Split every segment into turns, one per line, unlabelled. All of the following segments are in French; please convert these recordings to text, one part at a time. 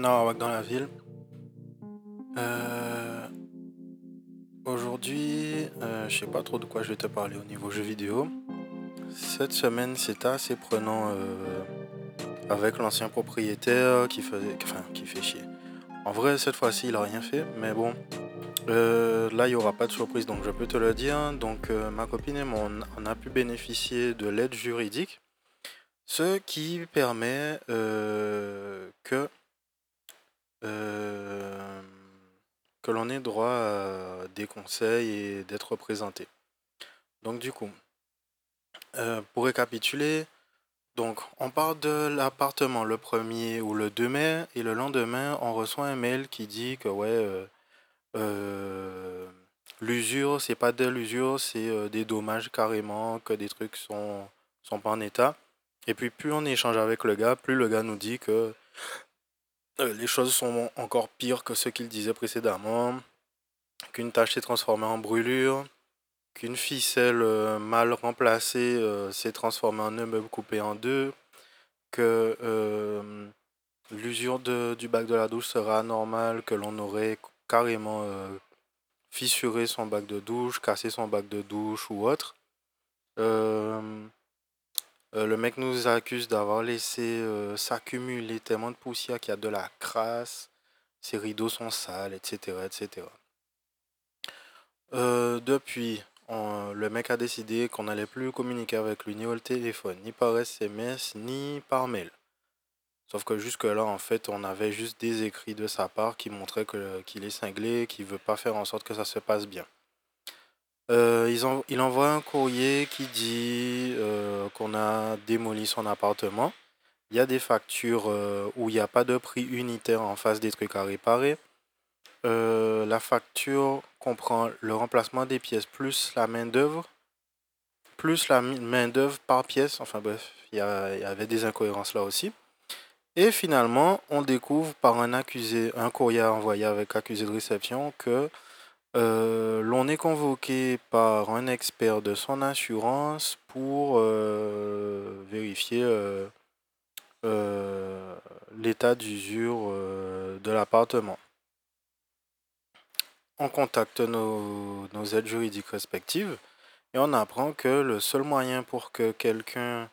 Dans la ville. Euh, Aujourd'hui, euh, je sais pas trop de quoi je vais te parler au niveau jeux vidéo. Cette semaine, c'est assez prenant euh, avec l'ancien propriétaire qui faisait, enfin, qui fait chier. En vrai, cette fois-ci, il a rien fait, mais bon. Euh, là, il n'y aura pas de surprise, donc je peux te le dire. Donc, ma copine et moi, on a pu bénéficier de l'aide juridique, ce qui permet que euh, que l'on ait droit à des conseils et d'être représenté. Donc du coup, euh, pour récapituler, donc on part de l'appartement le premier ou le 2 mai et le lendemain on reçoit un mail qui dit que ouais euh, euh, l'usure c'est pas de l'usure c'est euh, des dommages carrément que des trucs sont sont pas en état. Et puis plus on échange avec le gars, plus le gars nous dit que euh, les choses sont encore pires que ce qu'il disait précédemment, qu'une tâche s'est transformée en brûlure, qu'une ficelle euh, mal remplacée euh, s'est transformée en un meuble coupé en deux, que l'usure du bac de la douche sera anormale, que l'on aurait carrément fissuré son bac de douche, cassé son bac de douche ou autre. Euh, le mec nous accuse d'avoir laissé euh, s'accumuler tellement de poussière qu'il y a de la crasse, ses rideaux sont sales, etc. etc. Euh, depuis, le mec a décidé qu'on n'allait plus communiquer avec lui ni au téléphone, ni par SMS, ni par mail. Sauf que jusque-là, en fait, on avait juste des écrits de sa part qui montraient qu'il est cinglé, qu'il veut pas faire en sorte que ça se passe bien. Euh, ils il envoie un courrier qui dit euh, qu'on a démoli son appartement. Il y a des factures euh, où il n'y a pas de prix unitaire en face des trucs à réparer. La facture comprend le remplacement des pièces plus la main-d'œuvre, plus la main-d'œuvre par pièce. Enfin bref, il y, y avait des incohérences là aussi. Et finalement, on découvre par un accusé, un courrier envoyé avec accusé de réception que euh, l'on est convoqué par un expert de son assurance pour euh, vérifier euh, l'état d'usure de l'appartement. On contacte nos aides juridiques respectives et on apprend que le seul moyen pour que quelqu'un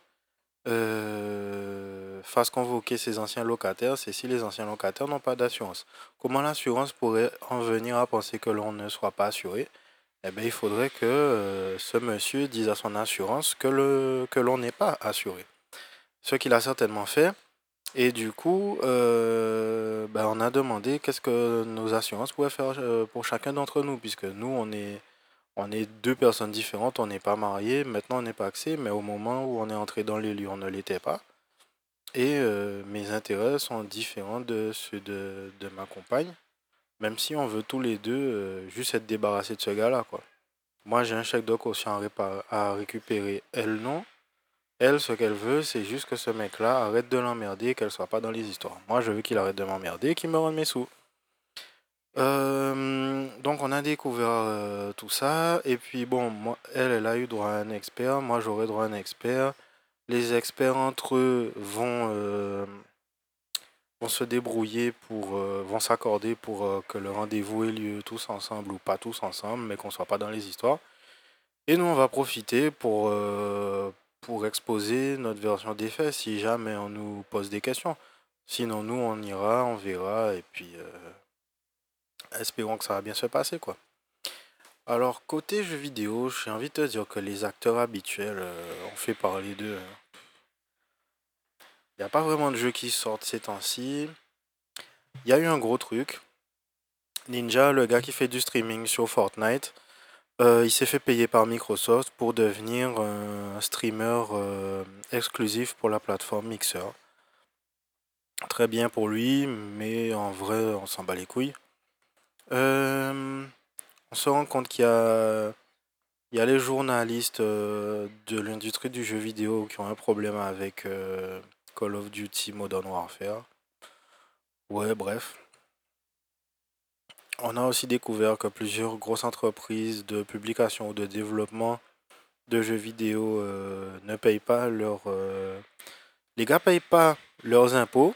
euh, fasse convoquer ses anciens locataires, c'est si les anciens locataires n'ont pas d'assurance. Comment l'assurance pourrait en venir à penser que l'on ne soit pas assuré? Eh bien, il faudrait que euh, ce monsieur dise à son assurance que, le, que l'on n'est pas assuré. Ce qu'il a certainement fait. Et du coup, euh, ben, on a demandé qu'est-ce que nos assurances pouvaient faire pour chacun d'entre nous, puisque nous, on est, on est deux personnes différentes, on n'est pas mariés, maintenant on n'est pas axé, mais au moment où on est entré dans les lieux, on ne l'était pas. Et euh, mes intérêts sont différents de ceux de, de ma compagne, même si on veut tous les deux euh, juste être débarrassés de ce gars-là, quoi. Moi, j'ai un chèque de caution à, récupérer, elle non. Elle, ce qu'elle veut, c'est juste que ce mec-là arrête de l'emmerder, qu'elle soit pas dans les histoires. Moi, je veux qu'il arrête de m'emmerder et qu'il me rende mes sous. Euh, donc on a découvert euh, tout ça. Et puis bon moi elle elle a eu droit à un expert. Moi j'aurai droit à un expert. Les experts entre eux vont euh, vont se débrouiller pour vont s'accorder pour que le rendez-vous ait lieu tous ensemble ou pas tous ensemble mais qu'on soit pas dans les histoires. Et nous on va profiter pour pour exposer notre version des faits si jamais on nous pose des questions. Sinon nous on ira on verra et puis espérons que ça va bien se passer, quoi. Alors, côté jeux vidéo, j'ai envie de te dire que les acteurs habituels euh, ont fait parler d'eux. Il n'y a pas vraiment de jeux qui sortent ces temps-ci. Il y a eu un gros truc. Ninja, le gars qui fait du streaming sur Fortnite, euh, il s'est fait payer par Microsoft pour devenir un streamer euh, exclusif pour la plateforme Mixer. Très bien pour lui, mais en vrai, on s'en bat les couilles. Euh, on se rend compte qu'il y a, les journalistes euh, de l'industrie du jeu vidéo qui ont un problème avec euh, Call of Duty Modern Warfare. Ouais, bref. On a aussi découvert que plusieurs grosses entreprises de publication ou de développement de jeux vidéo euh, ne payent pas leurs... Les gars payent pas leurs impôts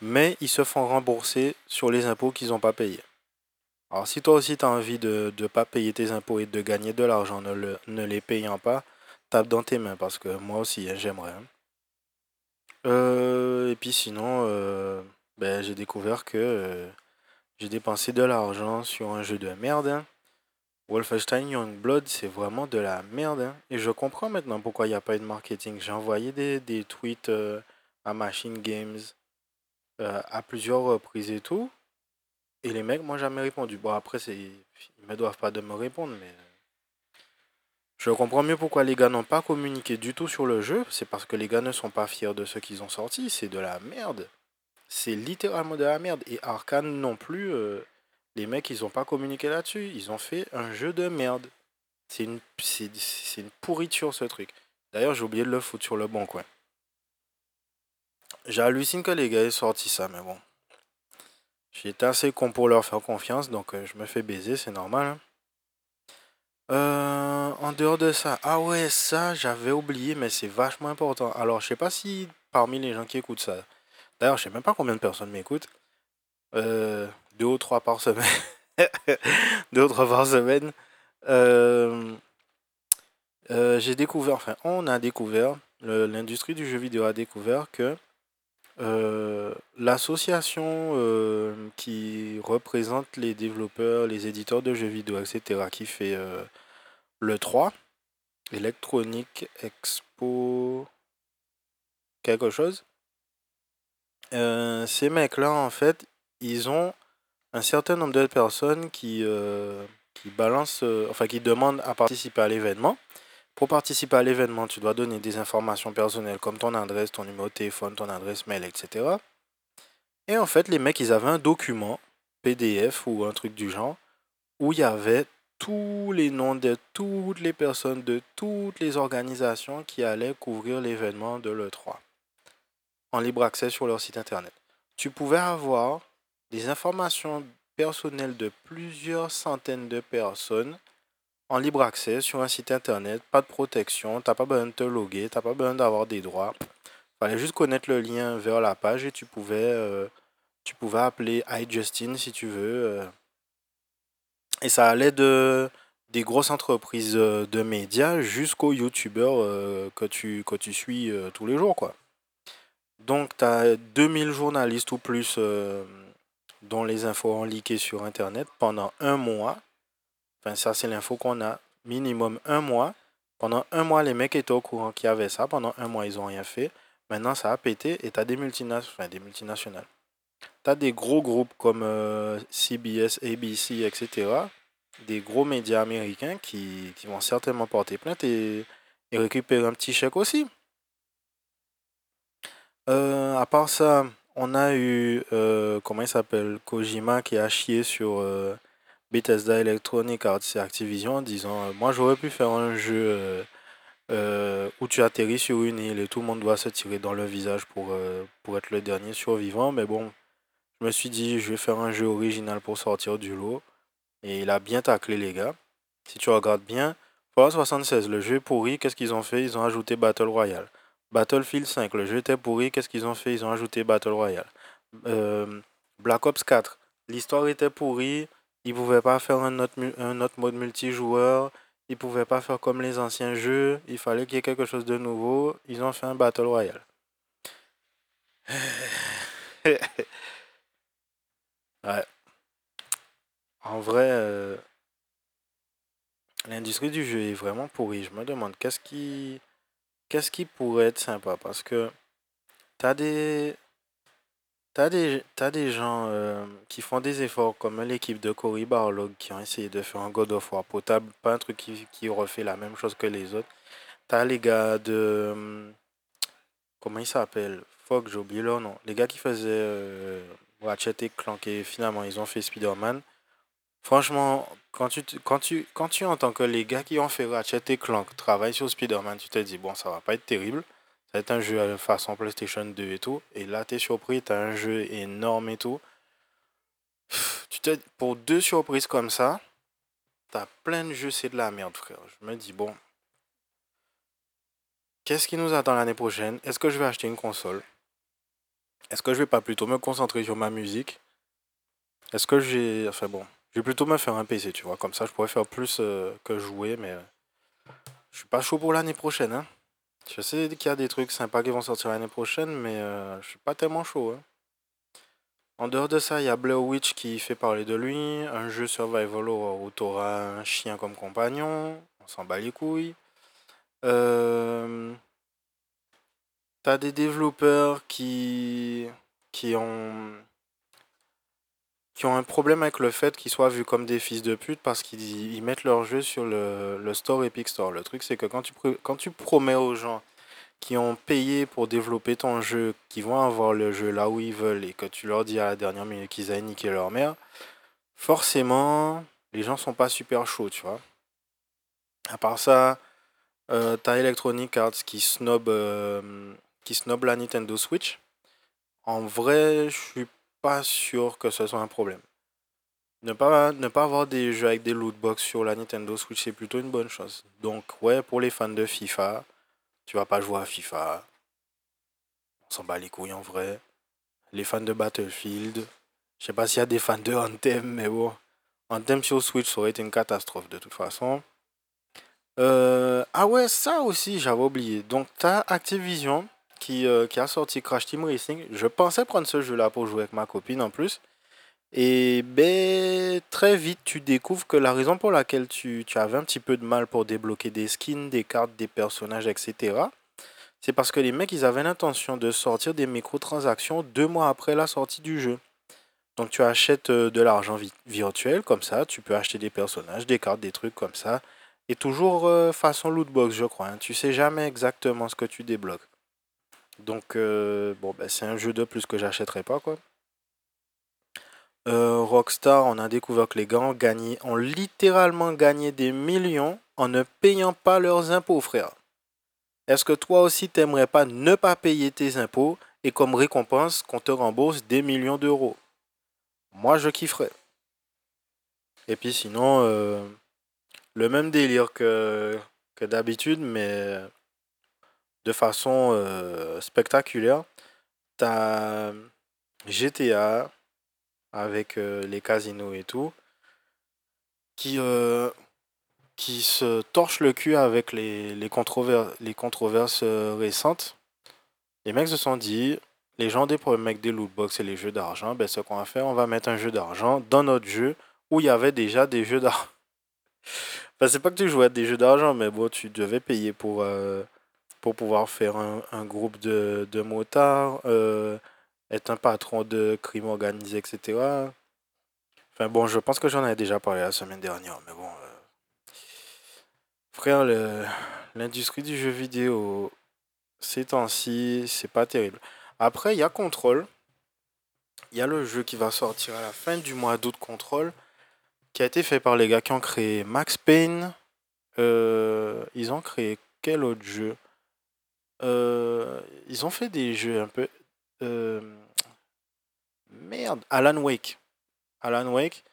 mais ils se font rembourser sur les impôts qu'ils n'ont pas payés. Alors si toi aussi tu as envie de ne pas payer tes impôts et de gagner de l'argent ne, le, ne les payant pas, tape dans tes mains parce que moi aussi hein, j'aimerais. Hein. Euh, et puis sinon, euh, ben, j'ai découvert que euh, j'ai dépensé de l'argent sur un jeu de merde. Hein. Wolfenstein Youngblood, c'est vraiment de la merde. Et je comprends maintenant pourquoi il n'y a pas eu de marketing. J'ai envoyé des, des tweets à Machine Games à plusieurs reprises et tout. Et les mecs m'ont jamais répondu. Bon, après, ils me doivent pas de me répondre, mais je comprends mieux pourquoi les gars n'ont pas communiqué du tout sur le jeu. C'est parce que les gars ne sont pas fiers de ce qu'ils ont sorti. C'est de la merde. C'est littéralement de la merde. Et Arkane non plus. Euh, les mecs, ils n'ont pas communiqué là-dessus. Ils ont fait un jeu de merde. C'est une, c'est, une pourriture ce truc. D'ailleurs, j'ai oublié de le foutre sur le bon coin. J'hallucine que les gars aient sorti ça, mais bon. J'étais assez con pour leur faire confiance, donc euh, je me fais baiser, c'est normal. Hein. Euh, en dehors de ça, ah ouais, ça, j'avais oublié, mais c'est vachement important. Alors, je sais pas si parmi les gens qui écoutent ça, d'ailleurs, je sais même pas combien de personnes m'écoutent, euh, deux ou trois par semaine, deux ou trois par semaine, j'ai découvert, enfin, on a découvert, l'industrie du jeu vidéo a découvert que l'association qui représente les développeurs, les éditeurs de jeux vidéo, etc., qui fait le 3, Electronic Expo quelque chose. Euh, ces mecs-là, en fait, ils ont un certain nombre de personnes qui, euh, qui balancent, euh, enfin qui demandent à participer à l'événement. Pour participer à l'événement, tu dois donner des informations personnelles comme ton adresse, ton numéro de téléphone, ton adresse mail, etc. Et en fait, les mecs, ils avaient un document PDF ou un truc du genre où il y avait tous les noms de toutes les personnes de toutes les organisations qui allaient couvrir l'événement de l'E3 en libre accès sur leur site internet. Tu pouvais avoir des informations personnelles de plusieurs centaines de personnes en libre accès sur un site internet, pas de protection, t'as pas besoin de te loguer, t'as pas besoin d'avoir des droits. Fallait juste connaître le lien vers la page et tu pouvais, euh, tu pouvais appeler iJustin si tu veux. Euh, et ça allait de des grosses entreprises euh, de médias jusqu'aux youtubeurs que, tu, que tu suis tous les jours. Quoi. Donc tu as 2000 journalistes ou plus dont les infos ont leaké sur Internet pendant un mois. Enfin ça c'est l'info qu'on a. Minimum un mois. Pendant un mois les mecs étaient au courant qu'il y avait ça. Pendant un mois ils n'ont rien fait. Maintenant ça a pété et tu as des, multinationales, des multinationales tu as des gros groupes comme euh, CBS, ABC, etc. Des gros médias américains qui, vont certainement porter plainte et, récupérer un petit chèque aussi. Euh, à part ça, on a eu, euh, comment il s'appelle, Kojima qui a chié sur Bethesda Electronic Arts et Activision en disant Moi j'aurais pu faire un jeu où tu atterris sur une île et tout le monde doit se tirer dans le visage pour, pour être le dernier survivant, mais bon, je me suis dit, je vais faire un jeu original pour sortir du lot. Et il a bien taclé, les gars. Si tu regardes bien, Fallout 76, le jeu est pourri. Qu'est-ce qu'ils ont fait? Ils ont ajouté Battle Royale. Battlefield 5, le jeu était pourri. Qu'est-ce qu'ils ont fait? Ils ont ajouté Battle Royale. Euh, Black Ops 4, l'histoire était pourrie. Ils pouvaient pas faire un autre, un autre mode multijoueur. Ils pouvaient pas faire comme les anciens jeux. Il fallait qu'il y ait quelque chose de nouveau. Ils ont fait un Battle Royale. Ouais. En vrai, euh, l'industrie du jeu est vraiment pourrie. Je me demande qu'est-ce qui, qu'est-ce qui pourrait être sympa? Parce que t'as des, t'as des, t'as des gens euh, qui font des efforts comme l'équipe de Cory Barlog qui ont essayé de faire un God of War potable, pas un truc qui, qui refait la même chose que les autres. T'as les gars de, hum, comment ils s'appellent? Fuck, j'ai oublié leur nom. Les gars qui faisaient euh, Ratchet et Clank et finalement ils ont fait Spider-Man. Franchement, quand tu, quand, tu, quand tu entends que les gars qui ont fait Ratchet et Clank travaillent sur Spider-Man, tu te dis, bon, ça va pas être terrible. Ça va être un jeu façon PlayStation 2 et tout. Et là, tu es surpris, tu as un jeu énorme et tout. Tu pour deux surprises comme ça, tu as plein de jeux, c'est de la merde, frère. Je me dis, bon, qu'est-ce qui nous attend l'année prochaine? Est-ce que je vais acheter une console? Est-ce que je vais pas plutôt me concentrer sur ma musique? Est-ce que j'ai. Enfin bon, je vais plutôt me faire un PC, tu vois. Comme ça, je pourrais faire plus euh, que jouer, mais je suis pas chaud pour l'année prochaine. Hein. Je sais qu'il y a des trucs sympas qui vont sortir l'année prochaine, mais euh, je suis pas tellement chaud. Hein. En dehors de ça, il y a Blair Witch qui fait parler de lui, un jeu survival où tu auras un chien comme compagnon, on s'en bat les couilles. Euh, T'as des développeurs qui, qui ont qui ont un problème avec le fait qu'ils soient vus comme des fils de pute parce qu'ils mettent leur jeu sur le, le store Epic Store. Le truc, c'est que quand tu, quand tu promets aux gens qui ont payé pour développer ton jeu, qui vont avoir le jeu là où ils veulent et que tu leur dis à la dernière minute qu'ils aient niqué leur mère, forcément, les gens sont pas super chauds, tu vois. À part ça, euh, t'as Electronic Arts qui snob, euh, qui snob la Nintendo Switch. En vrai, je suis pas sûr que ce soit un problème. Ne pas, ne pas avoir des jeux avec des lootbox sur la Nintendo Switch, c'est plutôt une bonne chose. Donc, ouais, pour les fans de FIFA, tu vas pas jouer à FIFA. On s'en bat les couilles en vrai. Les fans de Battlefield, je sais pas s'il y a des fans de Anthem, mais bon. Anthem sur Switch, ça aurait été une catastrophe de toute façon. Euh, ah ouais, ça aussi, j'avais oublié. Donc, tu as Activision qui, euh, qui a sorti Crash Team Racing. Je pensais prendre ce jeu-là pour jouer avec ma copine en plus. Et ben, très vite, tu découvres que la raison pour laquelle tu, tu avais un petit peu de mal pour débloquer des skins, des cartes, des personnages, etc., c'est parce que les mecs, ils avaient l'intention de sortir des microtransactions deux mois après la sortie du jeu. Donc tu achètes euh, de l'argent virtuel, comme ça, tu peux acheter des personnages, des cartes, des trucs comme ça. Et toujours euh, façon lootbox, je crois. Hein. Tu sais jamais exactement ce que tu débloques. Donc, euh, bon, ben, c'est un jeu de plus que j'achèterai pas, quoi. Euh, Rockstar, on a découvert que les gars ont, gagné, ont littéralement gagné des millions en ne payant pas leurs impôts, frère. Est-ce que toi aussi, t'aimerais pas ne pas payer tes impôts et comme récompense qu'on te rembourse des millions d'euros? Moi, je kifferais. Et puis sinon, euh, le même délire que d'habitude, mais de façon euh, spectaculaire. T'as GTA avec euh, les casinos et tout, qui, euh, qui se torche le cul avec les, les, les controverses récentes. Les mecs se sont dit, les gens des avec des lootbox et les jeux d'argent, ben ce qu'on va faire, on va mettre un jeu d'argent dans notre jeu où il y avait déjà des jeux d'argent. enfin, c'est pas que tu jouais à des jeux d'argent, mais bon, tu devais payer pour, pour pouvoir faire un, groupe de, de motards, euh, être un patron de crime organisé, etc. Enfin bon, je pense que j'en ai déjà parlé la semaine dernière, mais bon. Euh, frère, l'industrie du jeu vidéo, ces temps-ci, c'est pas terrible. Après, il y a Control. Il y a le jeu qui va sortir à la fin du mois d'août, Control, qui a été fait par les gars qui ont créé Max Payne. Euh, ils ont créé quel autre jeu? Euh, ils ont fait des jeux un peu. Euh, merde, Alan Wake. Alan Wake.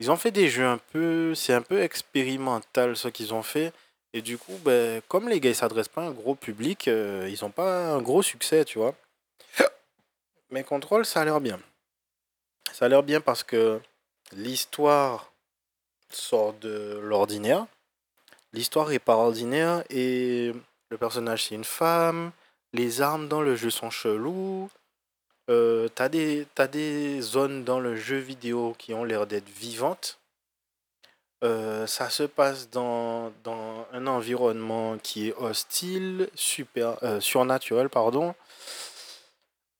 Ils ont fait des jeux un peu. C'est un peu expérimental ce qu'ils ont fait. Et du coup, ben, comme les gars ils s'adressent pas à un gros public, euh, ils ont pas un gros succès, tu vois. Mais Control, ça a l'air bien. Ça a l'air bien parce que l'histoire sort de l'ordinaire. L'histoire est pas ordinaire et le personnage c'est une femme, les armes dans le jeu sont cheloues, euh, t'as des, as des zones dans le jeu vidéo qui ont l'air d'être vivantes. Euh, ça se passe dans, dans, un environnement qui est hostile, super, euh, surnaturel, pardon.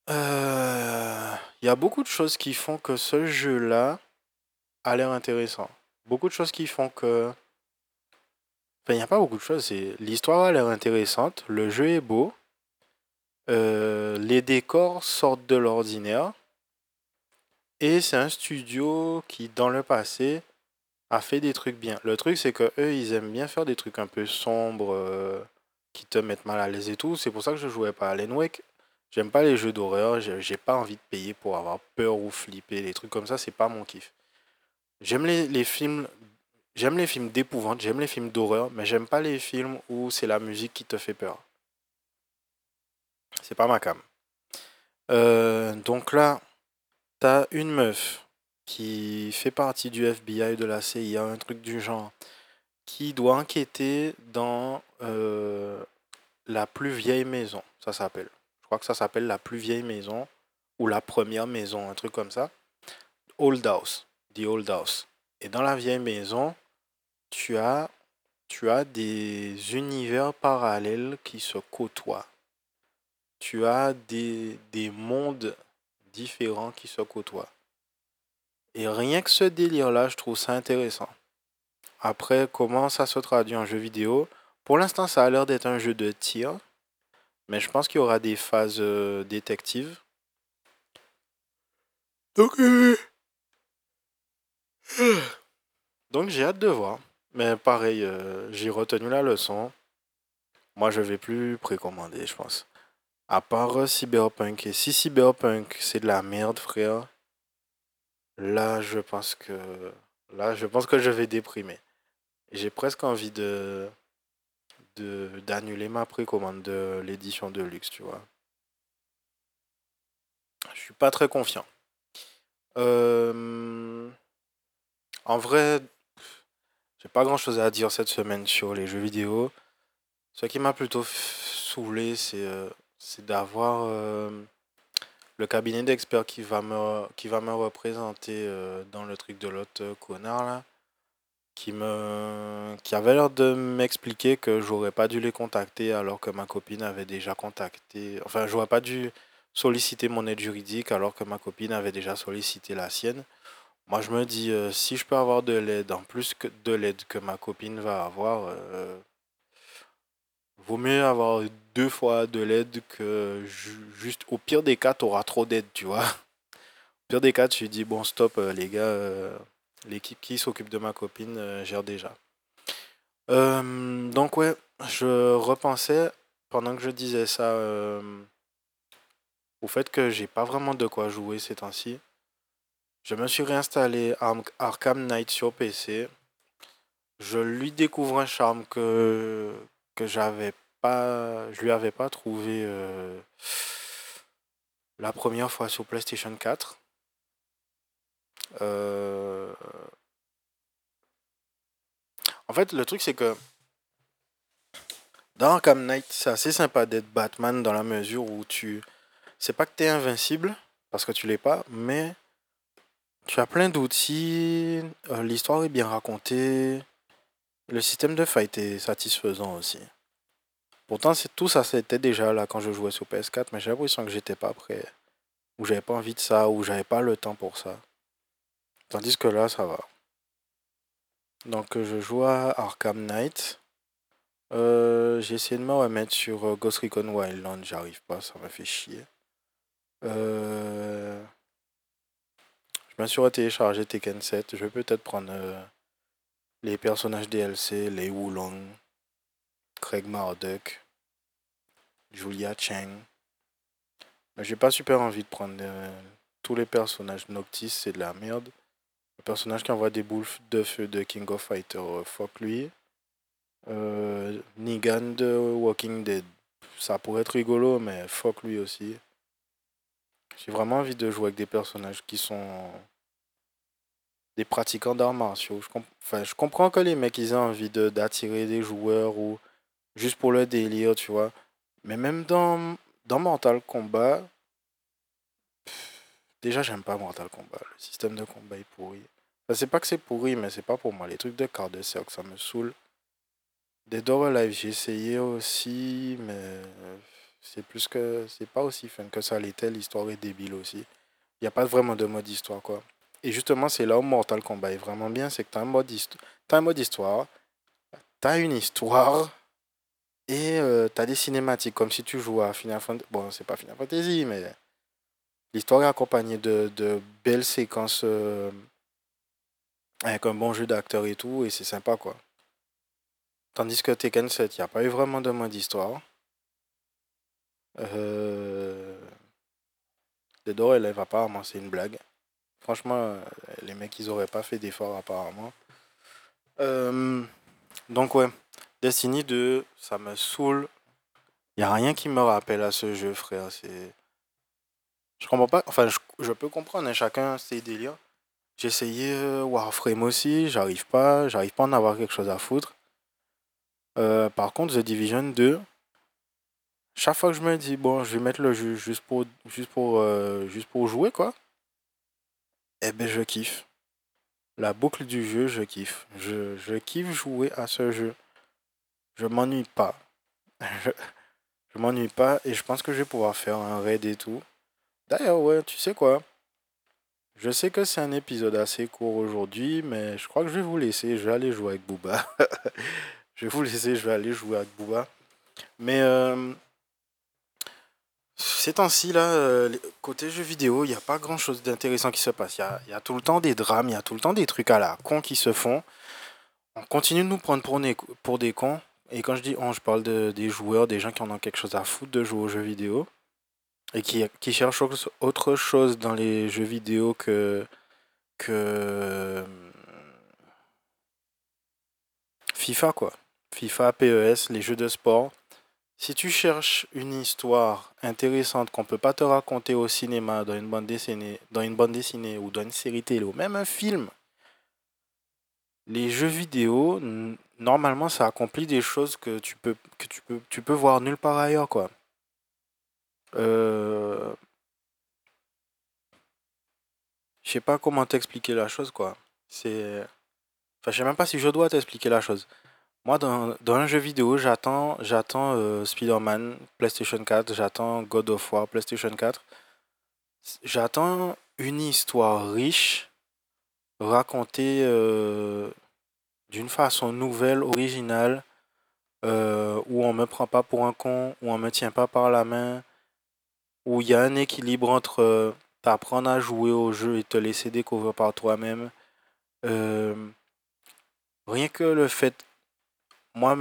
Il y a beaucoup de choses qui font que ce jeu-là a l'air intéressant. Beaucoup de choses qui font que il n'y a pas beaucoup de choses. L'histoire a l'air intéressante, le jeu est beau, euh, les décors sortent de l'ordinaire, et c'est un studio qui, dans le passé, a fait des trucs bien. Le truc, c'est que eux, ils aiment bien faire des trucs un peu sombres, euh, qui te mettent mal à l'aise et tout. C'est pour ça que je jouais pas à Alan Wake. J'aime pas les jeux d'horreur, j'ai pas envie de payer pour avoir peur ou flipper, des trucs comme ça, c'est pas mon kiff. J'aime les, les films J'aime les films d'épouvante, j'aime les films d'horreur, mais j'aime pas les films où c'est la musique qui te fait peur. C'est pas ma cam. Euh, donc là, t'as une meuf qui fait partie du FBI, de la CIA, un truc du genre, qui doit enquêter dans euh, la plus vieille maison, ça s'appelle. Je crois que ça s'appelle la plus vieille maison ou la première maison, un truc comme ça. Old House, The Old House. Et dans la vieille maison, tu as, tu as des univers parallèles qui se côtoient. Tu as des, des mondes différents qui se côtoient. Et rien que ce délire-là, je trouve ça intéressant. Après, comment ça se traduit en jeu vidéo? Pour l'instant, ça a l'air d'être un jeu de tir. Mais je pense qu'il y aura des phases euh, détectives. Donc, euh, donc j'ai hâte de voir. Mais pareil, euh, j'ai retenu la leçon. Moi, je vais plus précommander, je pense. À part Cyberpunk. Et si Cyberpunk, c'est de la merde, frère, là, je pense que là, je pense que je vais déprimer. J'ai presque envie de d'annuler ma précommande de l'édition de luxe, tu vois. Je suis pas très confiant. Euh, en vrai, j'ai pas grand chose à dire cette semaine sur les jeux vidéo. Ce qui m'a plutôt saoulé, c'est euh, d'avoir euh, le cabinet d'experts qui va me qui va me représenter dans le truc de l'autre connard là qui me qui avait l'air de m'expliquer que j'aurais pas dû les contacter alors que ma copine avait déjà contacté enfin j'aurais pas dû solliciter mon aide juridique alors que ma copine avait déjà sollicité la sienne moi je me dis euh, si je peux avoir de l'aide en plus que de l'aide que ma copine va avoir euh, vaut mieux avoir deux fois de l'aide que juste au pire des cas tu auras trop d'aide tu vois au pire des cas tu dis bon stop euh, les gars L'équipe qui s'occupe de ma copine gère déjà. Donc ouais, je repensais pendant que je disais ça au fait que j'ai pas vraiment de quoi jouer ces temps-ci. Je me suis réinstallé Arkham Knight sur PC. Je lui découvre un charme que que j'avais pas, je lui avais pas trouvé la première fois sur PlayStation 4. Euh, en fait, le truc, c'est que dans Arkham Knight, c'est assez sympa d'être Batman dans la mesure où tu. C'est pas que tu es invincible, parce que tu l'es pas, mais tu as plein d'outils, euh, l'histoire est bien racontée, le système de fight est satisfaisant aussi. Pourtant, c'est tout ça, c'était déjà là quand je jouais sur PS4, mais j'ai l'impression que j'étais pas prêt, ou j'avais pas envie de ça, ou j'avais pas le temps pour ça. Tandis que là, ça va. Donc, euh, je joue à Arkham Knight. Euh, j'ai essayé de me remettre sur euh, Ghost Recon Wildland. J'arrive pas, ça m'a fait chier. Je me suis téléchargé Tekken 7. Je vais peut-être prendre les personnages DLC, les Wulong, Craig Marduk, Julia Cheng. Mais j'ai pas super envie de prendre tous les personnages. Noctis, c'est de la merde. Le personnage qui envoie des boules de feu de King of Fighter, euh, fuck lui. Euh, Negan de Walking Dead, ça pourrait être rigolo, mais fuck lui aussi. J'ai vraiment envie de jouer avec des personnages qui sont des pratiquants d'arts martiaux. Je, enfin, je comprends que les mecs ils aient envie d'attirer des joueurs ou juste pour le délire, tu vois. Mais même dans, dans Mortal Kombat, Déjà, j'aime pas Mortal Kombat. Le système de combat est pourri. Enfin, c'est pas que c'est pourri, mais c'est pas pour moi. Les trucs de quart de cercle, ça me saoule. Dead or Alive, j'ai essayé aussi, mais c'est plus que. C'est pas aussi fun que ça l'était. L'histoire est débile aussi. Il n'y a pas vraiment de mode histoire, quoi. Et justement, c'est là où Mortal Kombat est vraiment bien c'est que tu as, un mode un mode histoire, tu as une histoire. Et euh, tu as des cinématiques, comme si tu jouais à Final Fantasy. Bon, c'est pas Final Fantasy, mais L'histoire est accompagnée de, de belles séquences euh, avec un bon jeu d'acteurs et tout, et c'est sympa quoi. Tandis que Tekken 7, il n'y a pas eu vraiment de mode d'histoire. Euh... Dead élève apparemment, c'est une blague. Franchement, euh, les mecs, ils auraient pas fait d'effort apparemment. Euh, donc ouais, Destiny 2, ça me saoule. Il a rien qui me rappelle à ce jeu, frère. C'est comprends pas. Enfin, je, je peux comprendre, hein, chacun ses délires. J'ai essayé euh, Warframe aussi, j'arrive pas, j'arrive pas à en avoir quelque chose à foutre. Par contre, The Division 2, chaque fois que je me dis, bon, je vais mettre le jeu juste pour, juste pour, euh, juste pour jouer, quoi, eh ben, je kiffe. La boucle du jeu, je kiffe. Je, je kiffe jouer à ce jeu. Je m'ennuie pas. je, je m'ennuie pas et je pense que je vais pouvoir faire un raid et tout. D'ailleurs, ouais, tu sais quoi? Je sais que c'est un épisode assez court aujourd'hui, mais je crois que je vais vous laisser. Je vais aller jouer avec Booba. je vais vous laisser, je vais aller jouer avec Booba. Mais euh, ces temps-ci, là, euh, côté jeux vidéo, il n'y a pas grand-chose d'intéressant qui se passe. Il y a, tout le temps des drames, il y a tout le temps des trucs à la con qui se font. On continue de nous prendre pour, pour des cons. Et quand je dis on, je parle de, des joueurs, des gens qui en ont quelque chose à foutre de jouer aux jeux vidéo et qui, qui cherchent autre chose dans les jeux vidéo que, que FIFA, quoi. FIFA, PES, les jeux de sport. Si tu cherches une histoire intéressante qu'on peut pas te raconter au cinéma, dans une bande dessinée, dans une dessinée ou dans une série télé ou même un film, les jeux vidéo, normalement, ça accomplit des choses que tu peux, que tu peux, tu peux voir nulle part ailleurs, quoi. Euh... Je sais pas comment t'expliquer la chose, quoi. C'est... Enfin, je sais même pas si je dois t'expliquer la chose. Moi, dans, un jeu vidéo, j'attends, j'attends euh, Spider-Man, PlayStation 4, j'attends God of War, PlayStation 4. J'attends une histoire riche, racontée euh, d'une façon nouvelle, originale, euh, où on me prend pas pour un con, où on me tient pas par la main, où il y a un équilibre entre euh, t'apprendre à jouer au jeu et te laisser découvrir par toi-même. Rien que le fait, moi,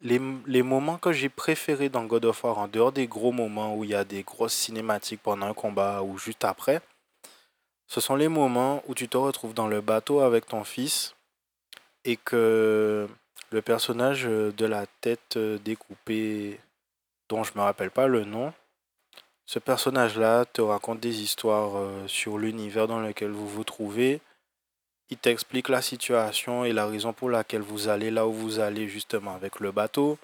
les, moments que j'ai préférés dans God of War, en dehors des gros moments où il y a des grosses cinématiques pendant un combat ou juste après, ce sont les moments où tu te retrouves dans le bateau avec ton fils et que le personnage de la tête découpée, dont je me rappelle pas le nom, ce personnage-là te raconte des histoires euh, sur l'univers dans lequel vous vous trouvez. Il t'explique la situation et la raison pour laquelle vous allez là où vous allez justement avec le bateau.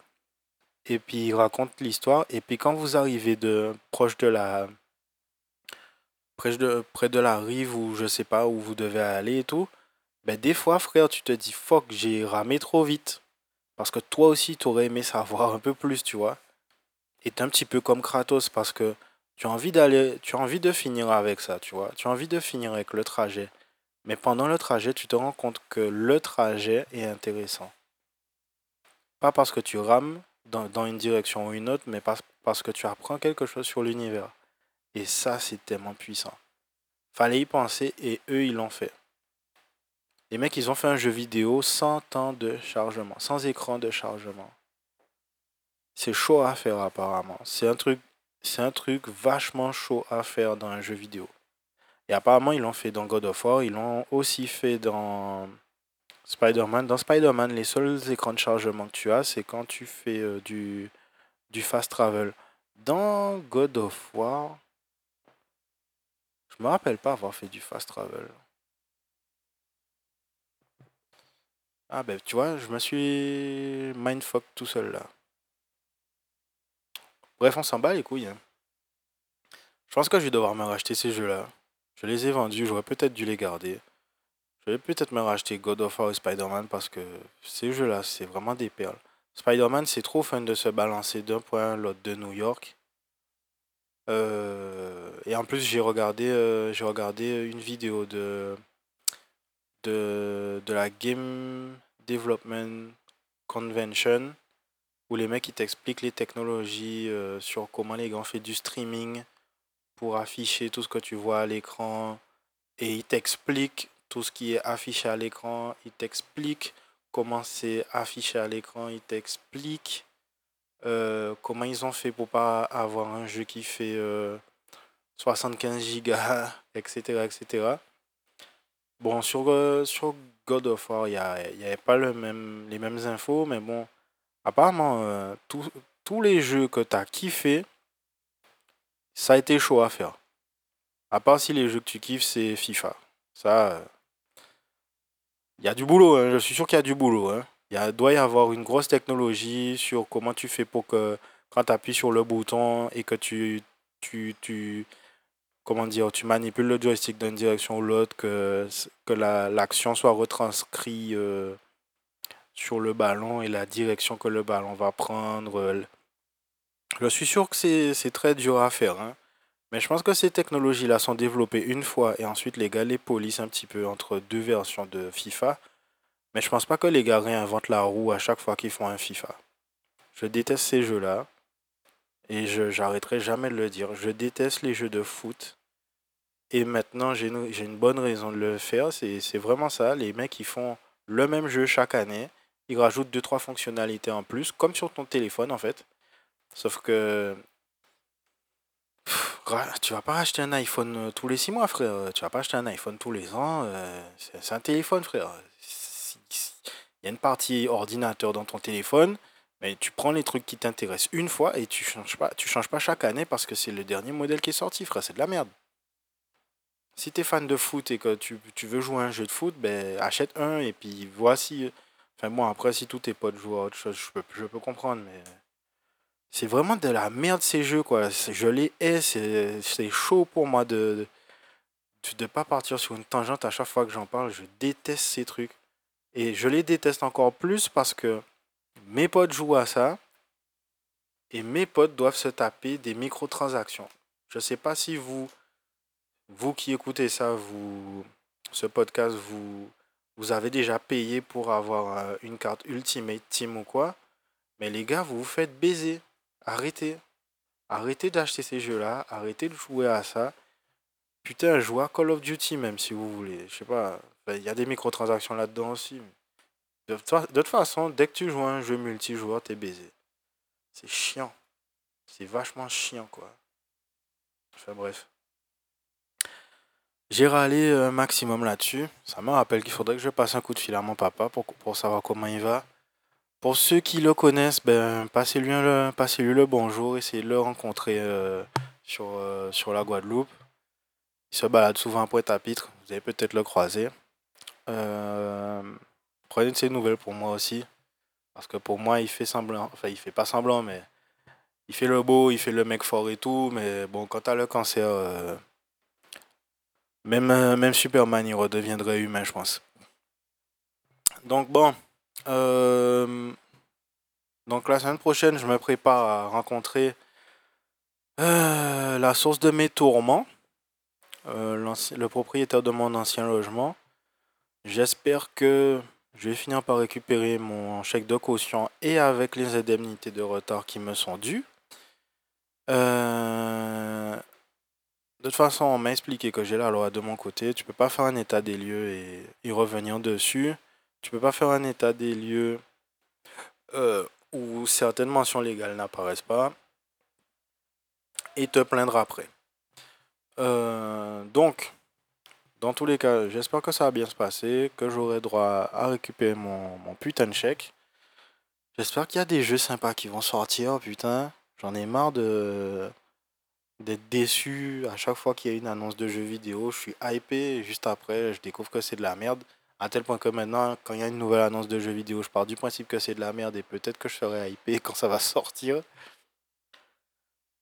Et puis il raconte l'histoire. Et puis quand vous arrivez de proche de la près de, près de la rive ou je sais pas où vous devez aller et tout, ben des fois frère tu te dis fuck j'ai ramé trop vite. Parce que toi aussi tu aurais aimé savoir un peu plus tu vois. Et un petit peu comme Kratos parce que tu as envie d'aller, tu as envie de finir avec ça, tu vois. Tu as envie de finir avec le trajet. Mais pendant le trajet, tu te rends compte que le trajet est intéressant. Pas parce que tu rames dans, une direction ou une autre, mais parce, que tu apprends quelque chose sur l'univers. Et ça, c'est tellement puissant. Fallait y penser et eux, ils l'ont fait. Les mecs, ils ont fait un jeu vidéo sans temps de chargement, sans écran de chargement. C'est chaud à faire apparemment. C'est un c'est un truc vachement chaud à faire dans un jeu vidéo. Et apparemment, ils l'ont fait dans God of War, ils l'ont aussi fait dans Spider-Man. Dans Spider-Man, les seuls écrans de chargement que tu as, c'est quand tu fais euh, du, du fast travel. Dans God of War, je me rappelle pas avoir fait du fast travel. Ah ben tu vois, je me suis mindfuck tout seul là. Bref, on s'en bat les couilles. Hein. Je pense que je vais devoir me racheter ces jeux-là. Je les ai vendus, j'aurais peut-être dû les garder. Je vais peut-être me racheter God of War et Spider-Man parce que ces jeux-là, c'est vraiment des perles. Spider-Man, c'est trop fun de se balancer d'un point à l'autre de New York. Euh, et en plus, j'ai regardé, euh, j'ai regardé une vidéo de, de, la Game Development Convention où les mecs ils t'expliquent les technologies euh, sur comment les gars ont fait du streaming pour afficher tout ce que tu vois à l'écran et ils t'expliquent tout ce qui est affiché à l'écran, ils t'expliquent comment c'est affiché à l'écran, ils t'expliquent euh, comment ils ont fait pour pas avoir un jeu qui fait 75 euh, gigas, etc. etc. Bon, sur, sur God of War, il n'y avait pas le même, les mêmes infos, mais bon, Apparemment, euh, tous les jeux que tu as kiffé, ça a été chaud à faire. À part si les jeux que tu kiffes, c'est FIFA. Ça, il y a du boulot, hein. je suis sûr qu'il y a du boulot. Hein. Il doit y avoir une grosse technologie sur comment tu fais pour que quand tu appuies sur le bouton et que tu, tu, tu, comment dire, tu manipules le joystick d'une direction ou l'autre, que, que l'action soit retranscrite euh, sur le ballon et la direction que le ballon va prendre. Je suis sûr que c'est très dur à faire. Hein. Mais je pense que ces technologies-là sont développées une fois et ensuite les gars les polissent un petit peu entre deux versions de FIFA. Mais je pense pas que les gars réinventent la roue à chaque fois qu'ils font un FIFA. Je déteste ces jeux-là. Et je j'arrêterai jamais de le dire. Je déteste les jeux de foot. Et maintenant, j'ai une, une bonne raison de le faire. C'est vraiment ça. Les mecs, ils font le même jeu chaque année. Ils rajoutent 2-3 fonctionnalités en plus, comme sur ton téléphone en fait. Sauf que. tu vas pas acheter un iPhone euh, tous les 6 mois, frère. Tu vas pas acheter un iPhone tous les ans. Euh, c'est un téléphone, frère. Il y a une partie ordinateur dans ton téléphone. Mais tu prends les trucs qui t'intéressent une fois et tu changes pas, tu changes pas chaque année parce que c'est le dernier modèle qui est sorti, frère. C'est de la merde. Si tu es fan de foot et que tu, veux jouer à un jeu de foot, ben achète un et puis voici. Enfin bon, après si tous tes potes jouent à autre chose, je peux, je peux comprendre, mais c'est vraiment de la merde ces jeux quoi. Je les hais, c'est chaud pour moi de de ne pas partir sur une tangente à chaque fois que j'en parle. Je déteste ces trucs. Et je les déteste encore plus parce que mes potes jouent à ça et mes potes doivent se taper des microtransactions. Je ne sais pas si vous, vous qui écoutez ça, vous, ce podcast, vous, vous avez déjà payé pour avoir euh, une carte Ultimate Team ou quoi. Mais les gars, vous vous faites baiser. Arrêtez. Arrêtez d'acheter ces jeux-là. Arrêtez de jouer à ça. Putain, jouez à Call of Duty même si vous voulez. Je sais pas. Il y a des microtransactions là-dedans aussi. De, toute façon, dès que tu joues un jeu multijoueur, t'es baisé. C'est chiant. C'est vachement chiant, quoi. Enfin bref. J'ai râlé un maximum là-dessus. Ça me rappelle qu'il faudrait que je passe un coup de fil à mon papa pour savoir comment il va. Pour ceux qui le connaissent, ben, passez-lui le, bonjour, essayez de le rencontrer euh, sur, euh, sur la Guadeloupe. Il se balade souvent à Pointe-à-Pitre, vous allez peut-être le croiser. Euh, prenez de ces nouvelles pour moi aussi. Parce que pour moi, il fait semblant. Enfin, il fait pas semblant, mais il fait le beau, il fait le mec fort et tout. Mais bon, quand t'as le cancer, euh, même, même Superman, il redeviendrait humain, je pense. Donc bon. Euh, donc la semaine prochaine, je me prépare à rencontrer la source de mes tourments. le propriétaire de mon ancien logement. J'espère que je vais finir par récupérer mon chèque de caution et avec les indemnités de retard qui me sont dues. Euh, de toute façon, on m'a expliqué que j'ai la loi de mon côté. Tu peux pas faire un état des lieux et y revenir dessus. Tu peux pas faire un état des lieux euh, où certaines mentions légales n'apparaissent pas et te plaindre après. Euh, donc, dans tous les cas, j'espère que ça va bien se passer, que j'aurai droit à récupérer mon, putain de chèque. J'espère qu'il y a des jeux sympas qui vont sortir, putain. J'en ai marre d'être déçu à chaque fois qu'il y a une annonce de jeu vidéo. Je suis hypé, juste après, je découvre que c'est de la merde. À tel point que maintenant, quand il y a une nouvelle annonce de jeu vidéo, je pars du principe que c'est de la merde et peut-être que je serai hypé quand ça va sortir.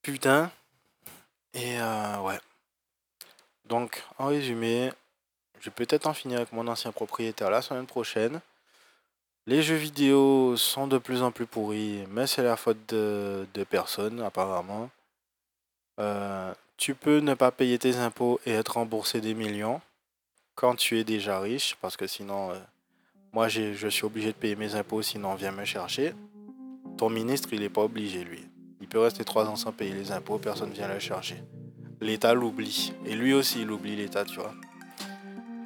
Putain. Et euh, ouais. Donc, en résumé, je vais peut-être en finir avec mon ancien propriétaire la semaine prochaine. Les jeux vidéo sont de plus en plus pourris, mais c'est la faute de, personnes, apparemment. Euh, tu peux ne pas payer tes impôts et être remboursé des millions quand tu es déjà riche, parce que sinon, euh, moi je suis obligé de payer mes impôts, sinon on vient me chercher. Ton ministre, il n'est pas obligé, lui. Il peut rester trois ans sans payer les impôts, personne ne vient le chercher l'État l'oublie. Et lui aussi, il oublie l'État, tu vois.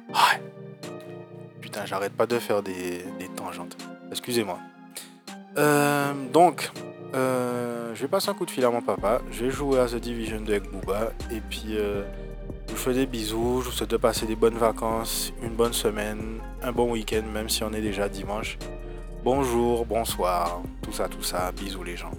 Ouais. Putain, j'arrête pas de faire des, tangentes. Excusez-moi. Euh, donc, euh, je vais passer un coup de fil à mon papa. Je vais jouer à The Division 2 avec Booba. Et puis, je vous fais des bisous. Je vous souhaite de passer des bonnes vacances, une bonne semaine, un bon week-end, même si on est déjà dimanche. Bonjour, bonsoir, tout ça, tout ça. Bisous les gens.